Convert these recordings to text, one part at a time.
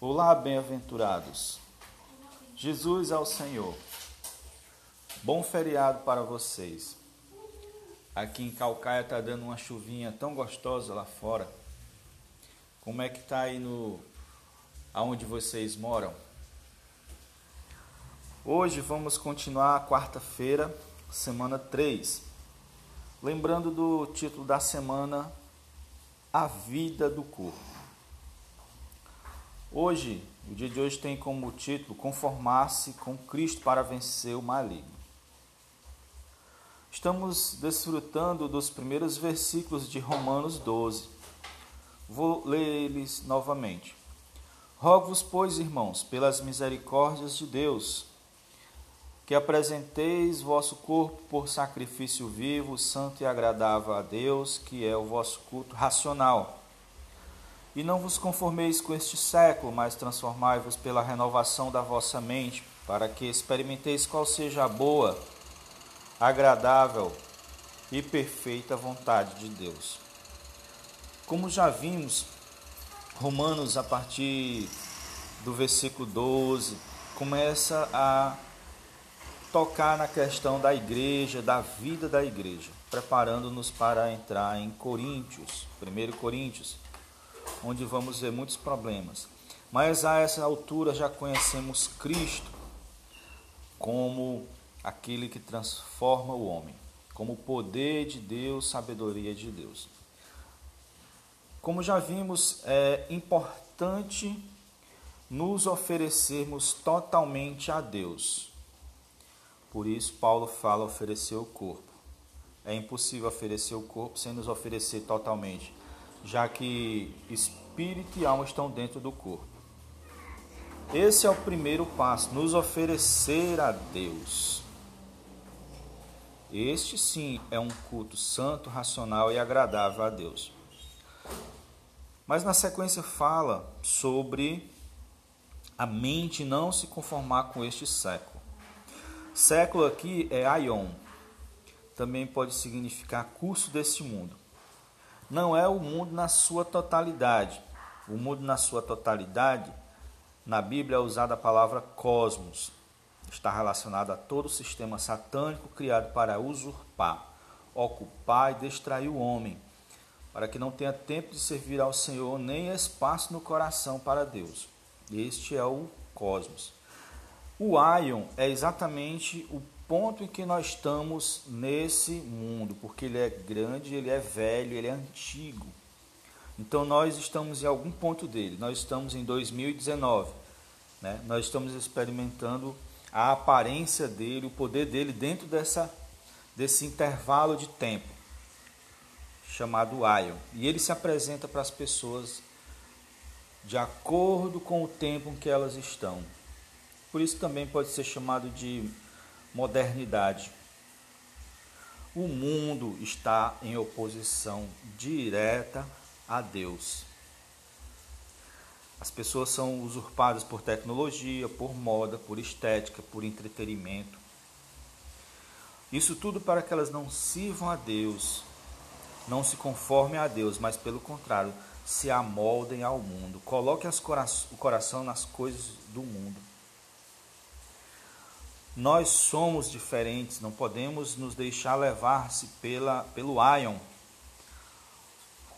Olá, bem-aventurados. Jesus é o Senhor. Bom feriado para vocês. Aqui em Calcaia está dando uma chuvinha tão gostosa lá fora. Como é que está aí no aonde vocês moram? Hoje vamos continuar a quarta-feira, semana 3. Lembrando do título da semana, A Vida do Corpo. Hoje, o dia de hoje tem como título Conformar-se com Cristo para vencer o maligno. Estamos desfrutando dos primeiros versículos de Romanos 12. Vou ler eles novamente. Rogo-vos, pois, irmãos, pelas misericórdias de Deus, que apresenteis vosso corpo por sacrifício vivo, santo e agradável a Deus, que é o vosso culto racional e não vos conformeis com este século, mas transformai-vos pela renovação da vossa mente, para que experimenteis qual seja a boa, agradável e perfeita vontade de Deus. Como já vimos, Romanos, a partir do versículo 12, começa a tocar na questão da igreja, da vida da igreja, preparando-nos para entrar em Coríntios, 1 Coríntios onde vamos ver muitos problemas. Mas a essa altura já conhecemos Cristo como aquele que transforma o homem, como o poder de Deus, sabedoria de Deus. Como já vimos, é importante nos oferecermos totalmente a Deus. Por isso, Paulo fala oferecer o corpo. É impossível oferecer o corpo sem nos oferecer totalmente já que espírito e alma estão dentro do corpo. Esse é o primeiro passo, nos oferecer a Deus. Este sim é um culto santo, racional e agradável a Deus. Mas na sequência fala sobre a mente não se conformar com este século. Século aqui é aion. Também pode significar curso deste mundo não é o mundo na sua totalidade. O mundo na sua totalidade, na Bíblia é usada a palavra cosmos. Está relacionado a todo o sistema satânico criado para usurpar, ocupar e distrair o homem, para que não tenha tempo de servir ao Senhor nem espaço no coração para Deus. Este é o cosmos. O Aion é exatamente o ponto em que nós estamos nesse mundo, porque ele é grande, ele é velho, ele é antigo. Então nós estamos em algum ponto dele. Nós estamos em 2019, né? Nós estamos experimentando a aparência dele, o poder dele dentro dessa desse intervalo de tempo chamado Ion. E ele se apresenta para as pessoas de acordo com o tempo em que elas estão. Por isso também pode ser chamado de modernidade. O mundo está em oposição direta a Deus. As pessoas são usurpadas por tecnologia, por moda, por estética, por entretenimento. Isso tudo para que elas não sirvam a Deus, não se conformem a Deus, mas pelo contrário, se amoldem ao mundo. Coloque o coração nas coisas do mundo. Nós somos diferentes, não podemos nos deixar levar-se pela pelo ion.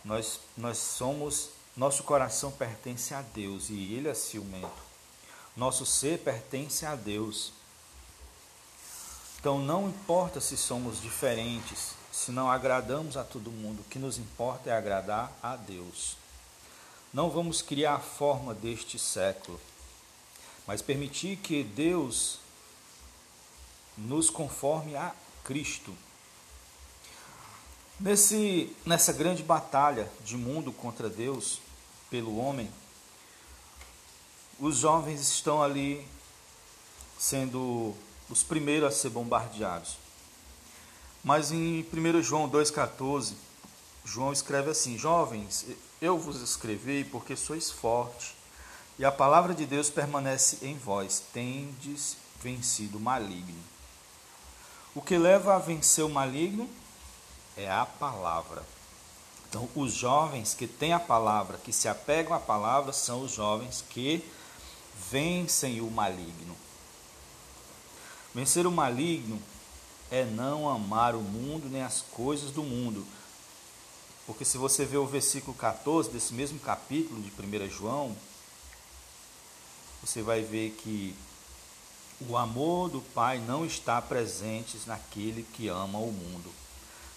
Nós nós somos, nosso coração pertence a Deus e ele é ciumento. Nosso ser pertence a Deus. Então não importa se somos diferentes, se não agradamos a todo mundo, o que nos importa é agradar a Deus. Não vamos criar a forma deste século, mas permitir que Deus nos conforme a Cristo. Nesse, nessa grande batalha de mundo contra Deus, pelo homem, os jovens estão ali sendo os primeiros a ser bombardeados. Mas em 1 João 2,14, João escreve assim: Jovens, eu vos escrevi porque sois fortes, e a palavra de Deus permanece em vós, tendes vencido o maligno. O que leva a vencer o maligno é a palavra. Então, os jovens que têm a palavra, que se apegam à palavra, são os jovens que vencem o maligno. Vencer o maligno é não amar o mundo nem as coisas do mundo. Porque se você ver o versículo 14 desse mesmo capítulo de 1 João, você vai ver que o amor do Pai não está presente naquele que ama o mundo.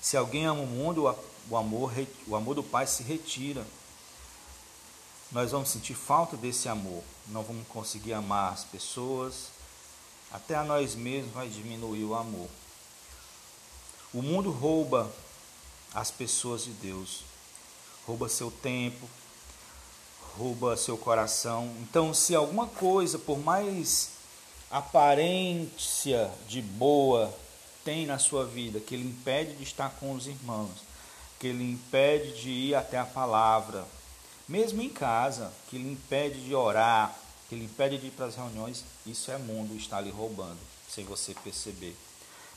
Se alguém ama o mundo, o amor, o amor do Pai se retira. Nós vamos sentir falta desse amor. Não vamos conseguir amar as pessoas. Até a nós mesmos vai diminuir o amor. O mundo rouba as pessoas de Deus. Rouba seu tempo, rouba seu coração. Então, se alguma coisa, por mais aparência de boa tem na sua vida, que lhe impede de estar com os irmãos, que lhe impede de ir até a palavra, mesmo em casa, que lhe impede de orar, que lhe impede de ir para as reuniões, isso é mundo, está lhe roubando, sem você perceber.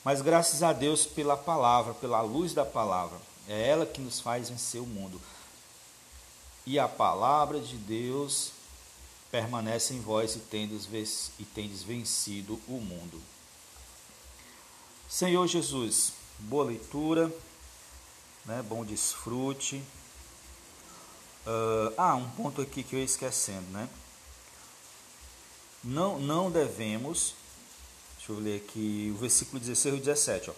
Mas graças a Deus pela palavra, pela luz da palavra, é ela que nos faz vencer o mundo. E a palavra de Deus permanece em vós e tendes, e tendes vencido o mundo. Senhor Jesus, boa leitura, né, bom desfrute. Uh, ah, um ponto aqui que eu ia esquecendo, né? Não, não devemos, deixa eu ler aqui o versículo 16 e 17, ó.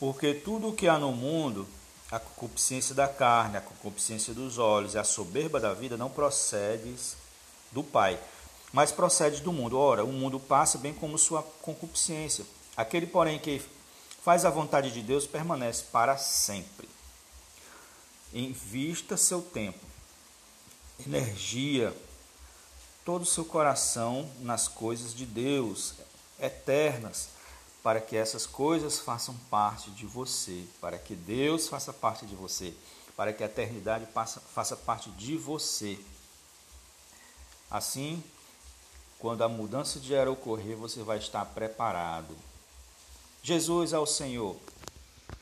Porque tudo o que há no mundo, a concupiscência da carne, a concupiscência dos olhos e a soberba da vida não procede do Pai, mas procede do mundo. Ora, o mundo passa bem como sua concupiscência. Aquele, porém, que faz a vontade de Deus permanece para sempre. Invista seu tempo, energia, todo o seu coração nas coisas de Deus, eternas, para que essas coisas façam parte de você, para que Deus faça parte de você, para que a eternidade faça, faça parte de você. Assim, quando a mudança de era ocorrer, você vai estar preparado. Jesus ao Senhor.